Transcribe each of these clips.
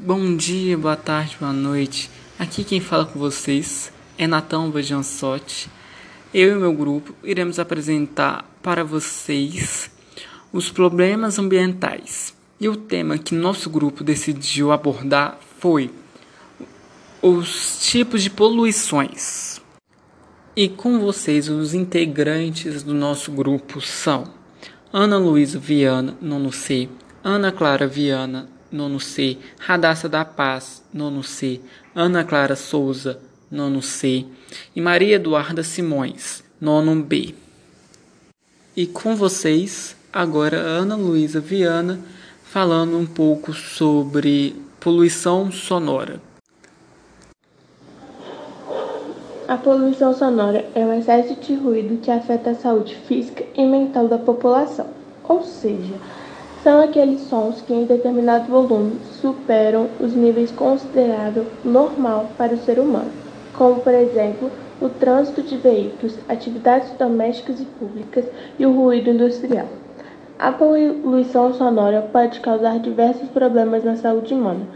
Bom dia, boa tarde, boa noite. Aqui quem fala com vocês é Natão Vajansotti. Eu e meu grupo iremos apresentar para vocês os problemas ambientais. E o tema que nosso grupo decidiu abordar foi os tipos de poluições. E com vocês, os integrantes do nosso grupo são Ana Luísa Viana, nono C, Ana Clara Viana, nono C, Radassa da Paz, nono C, Ana Clara Souza, nono C, e Maria Eduarda Simões, nono B. E com vocês, agora Ana Luísa Viana, falando um pouco sobre poluição sonora. A poluição sonora é um excesso de ruído que afeta a saúde física e mental da população, ou seja, são aqueles sons que em determinado volume superam os níveis considerável normal para o ser humano, como por exemplo o trânsito de veículos, atividades domésticas e públicas e o ruído industrial. A poluição sonora pode causar diversos problemas na saúde humana,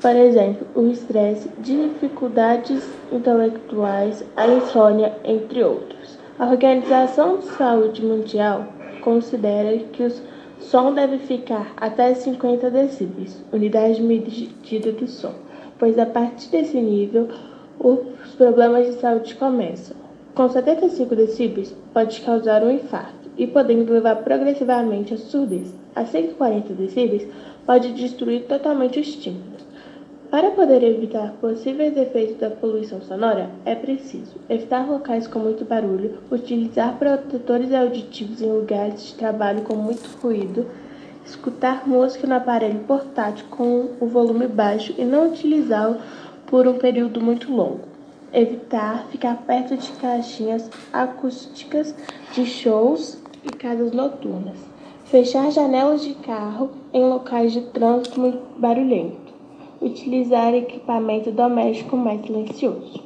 por exemplo, o estresse, dificuldades intelectuais, a insônia, entre outros. A Organização de Saúde Mundial considera que o som deve ficar até 50 decibéis, unidade de medida do som, pois a partir desse nível os problemas de saúde começam. Com 75 decibéis, pode causar um infarto e podendo levar progressivamente à surdez. A 140 decibéis, pode destruir totalmente os tímpanos. Para poder evitar possíveis efeitos da poluição sonora, é preciso evitar locais com muito barulho, utilizar protetores auditivos em lugares de trabalho com muito ruído, escutar música no aparelho portátil com o volume baixo e não utilizá-lo por um período muito longo. Evitar ficar perto de caixinhas acústicas de shows e casas noturnas. Fechar janelas de carro em locais de trânsito muito barulhento. Utilizar equipamento doméstico mais silencioso.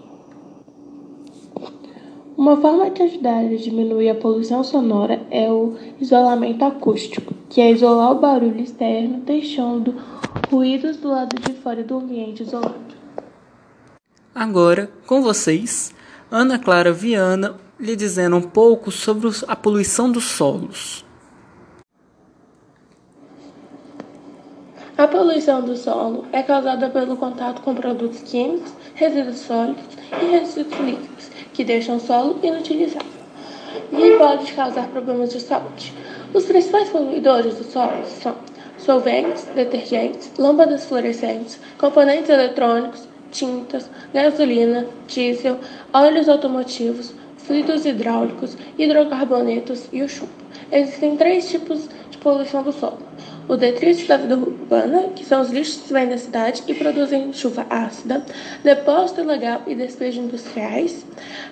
Uma forma de ajudar a diminuir a poluição sonora é o isolamento acústico, que é isolar o barulho externo, deixando ruídos do lado de fora do ambiente isolado. Agora, com vocês, Ana Clara Viana lhe dizendo um pouco sobre a poluição dos solos. A poluição do solo é causada pelo contato com produtos químicos, resíduos sólidos e resíduos líquidos, que deixam o solo inutilizável e pode causar problemas de saúde. Os principais poluidores do solo são solventes, detergentes, lâmpadas fluorescentes, componentes eletrônicos, tintas, gasolina, diesel, óleos automotivos, fluidos hidráulicos, hidrocarbonetos e o chumbo. Existem três tipos de poluição do solo. O detrito da vida urbana, que são os lixos que vêm da cidade e produzem chuva ácida, depósito ilegal e despejo industriais,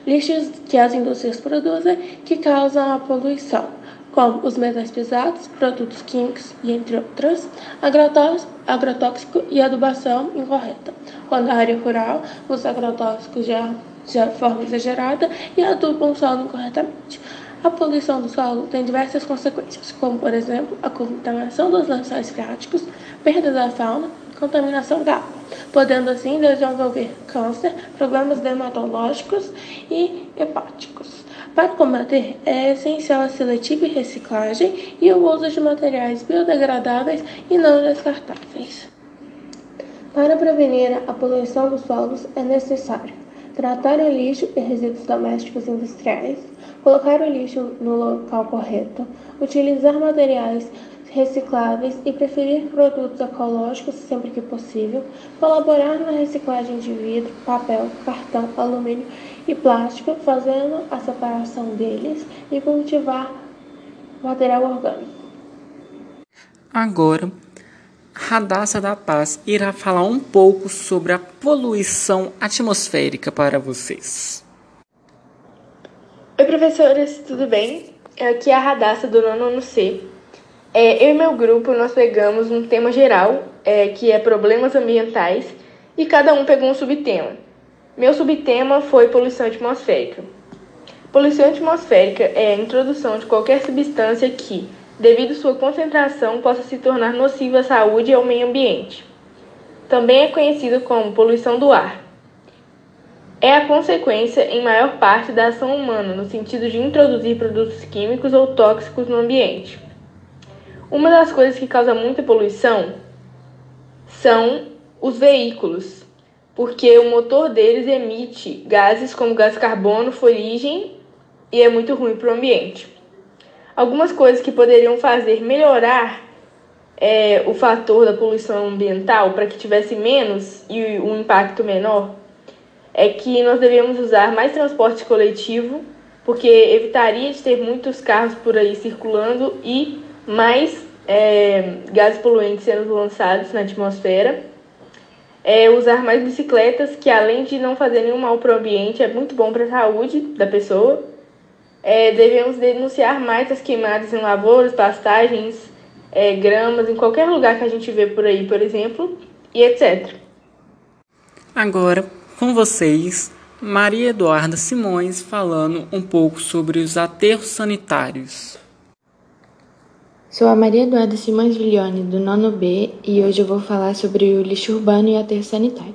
lixos que as indústrias produzem que causam a poluição como os metais pesados, produtos químicos e entre outras, agrotóxico e adubação incorreta. Quando a área rural usa agrotóxicos já de forma exagerada e adubam o solo incorretamente. A poluição do solo tem diversas consequências, como, por exemplo, a contaminação dos lençóis freáticos, perda da fauna, contaminação da água, podendo assim desenvolver câncer, problemas dermatológicos e hepáticos. Para combater, é essencial a seletiva reciclagem e o uso de materiais biodegradáveis e não descartáveis. Para prevenir a poluição dos solos, é necessário tratar o lixo e resíduos domésticos industriais, colocar o lixo no local correto, utilizar materiais recicláveis e preferir produtos ecológicos sempre que possível, colaborar na reciclagem de vidro, papel, cartão, alumínio e plástico, fazendo a separação deles e cultivar material orgânico. Agora, Radassa da Paz irá falar um pouco sobre a poluição atmosférica para vocês. Oi, professoras, tudo bem? Aqui é a Radassa do nono C. É, eu e meu grupo, nós pegamos um tema geral, é, que é problemas ambientais, e cada um pegou um subtema. Meu subtema foi poluição atmosférica. Poluição atmosférica é a introdução de qualquer substância que, devido sua concentração, possa se tornar nociva à saúde e ao meio ambiente. também é conhecido como poluição do ar. É a consequência, em maior parte, da ação humana, no sentido de introduzir produtos químicos ou tóxicos no ambiente. Uma das coisas que causa muita poluição são os veículos, porque o motor deles emite gases como gás carbono, fuligem e é muito ruim para o ambiente. Algumas coisas que poderiam fazer melhorar é, o fator da poluição ambiental para que tivesse menos e um impacto menor é que nós devemos usar mais transporte coletivo, porque evitaria de ter muitos carros por aí circulando e mais é, gases poluentes sendo lançados na atmosfera. É usar mais bicicletas, que além de não fazer nenhum mal para o ambiente, é muito bom para a saúde da pessoa. É, devemos denunciar mais as queimadas em lavouras, pastagens, é, gramas, em qualquer lugar que a gente vê por aí, por exemplo, e etc. Agora, com vocês, Maria Eduarda Simões falando um pouco sobre os aterros sanitários. Sou a Maria Eduarda Simões Viglione, do nono B, e hoje eu vou falar sobre o lixo urbano e aterro sanitário.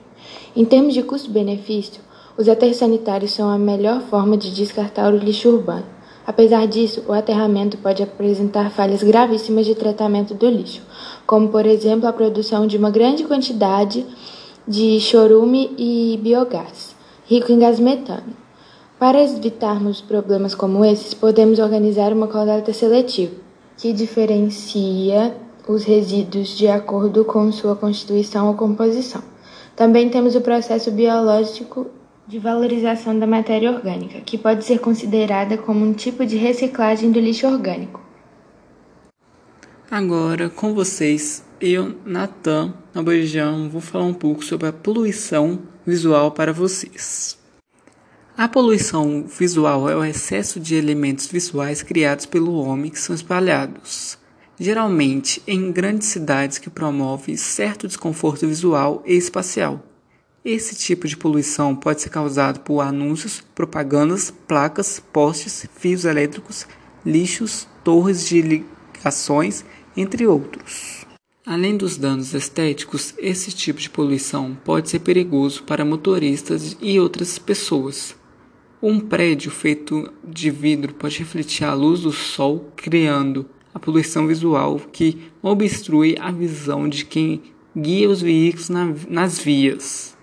Em termos de custo-benefício, os aterros sanitários são a melhor forma de descartar o lixo urbano. Apesar disso, o aterramento pode apresentar falhas gravíssimas de tratamento do lixo, como, por exemplo, a produção de uma grande quantidade de chorume e biogás, rico em gás metano. Para evitarmos problemas como esses, podemos organizar uma coleta seletiva, que diferencia os resíduos de acordo com sua constituição ou composição. Também temos o processo biológico de valorização da matéria orgânica, que pode ser considerada como um tipo de reciclagem do lixo orgânico. Agora, com vocês, eu, Natan Abojão, vou falar um pouco sobre a poluição visual para vocês. A poluição visual é o excesso de elementos visuais criados pelo homem que são espalhados, geralmente em grandes cidades que promove certo desconforto visual e espacial. Esse tipo de poluição pode ser causado por anúncios, propagandas, placas, postes, fios elétricos, lixos, torres de ligações, entre outros. Além dos danos estéticos, esse tipo de poluição pode ser perigoso para motoristas e outras pessoas. Um prédio feito de vidro pode refletir a luz do sol, criando a poluição visual que obstrui a visão de quem guia os veículos na, nas vias.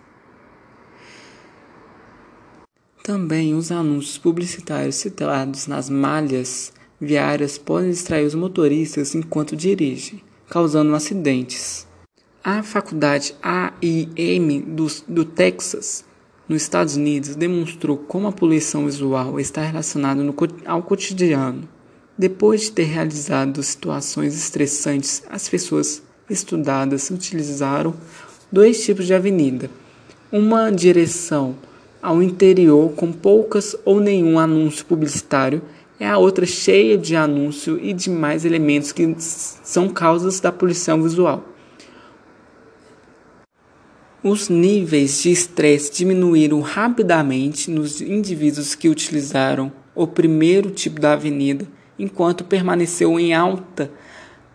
Também os anúncios publicitários citados nas malhas viárias podem distrair os motoristas enquanto dirigem causando acidentes. A faculdade AIM do, do Texas, nos Estados Unidos, demonstrou como a poluição visual está relacionada no, ao cotidiano. Depois de ter realizado situações estressantes, as pessoas estudadas utilizaram dois tipos de avenida. Uma direção ao interior com poucas ou nenhum anúncio publicitário é a outra cheia de anúncio e demais elementos que são causas da poluição visual. Os níveis de estresse diminuíram rapidamente nos indivíduos que utilizaram o primeiro tipo da avenida, enquanto permaneceu em alta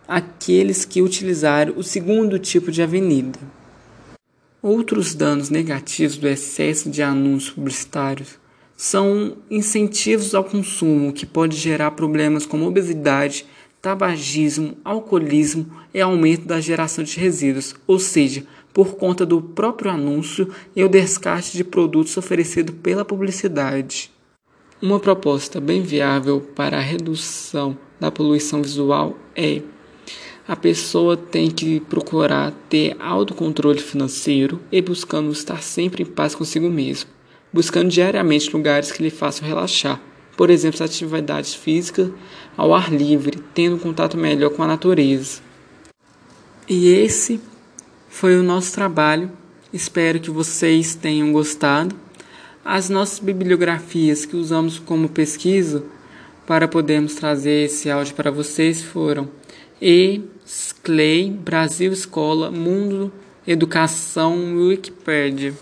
aqueles que utilizaram o segundo tipo de avenida. Outros danos negativos do excesso de anúncios publicitários são incentivos ao consumo que pode gerar problemas como obesidade, tabagismo, alcoolismo e aumento da geração de resíduos, ou seja, por conta do próprio anúncio e o descarte de produtos oferecido pela publicidade. Uma proposta bem viável para a redução da poluição visual é a pessoa tem que procurar ter autocontrole financeiro e buscando estar sempre em paz consigo mesmo buscando diariamente lugares que lhe façam relaxar, por exemplo, atividades físicas ao ar livre, tendo um contato melhor com a natureza. E esse foi o nosso trabalho. Espero que vocês tenham gostado. As nossas bibliografias que usamos como pesquisa para podermos trazer esse áudio para vocês foram E. Clay, Brasil Escola, Mundo, Educação, Wikipedia.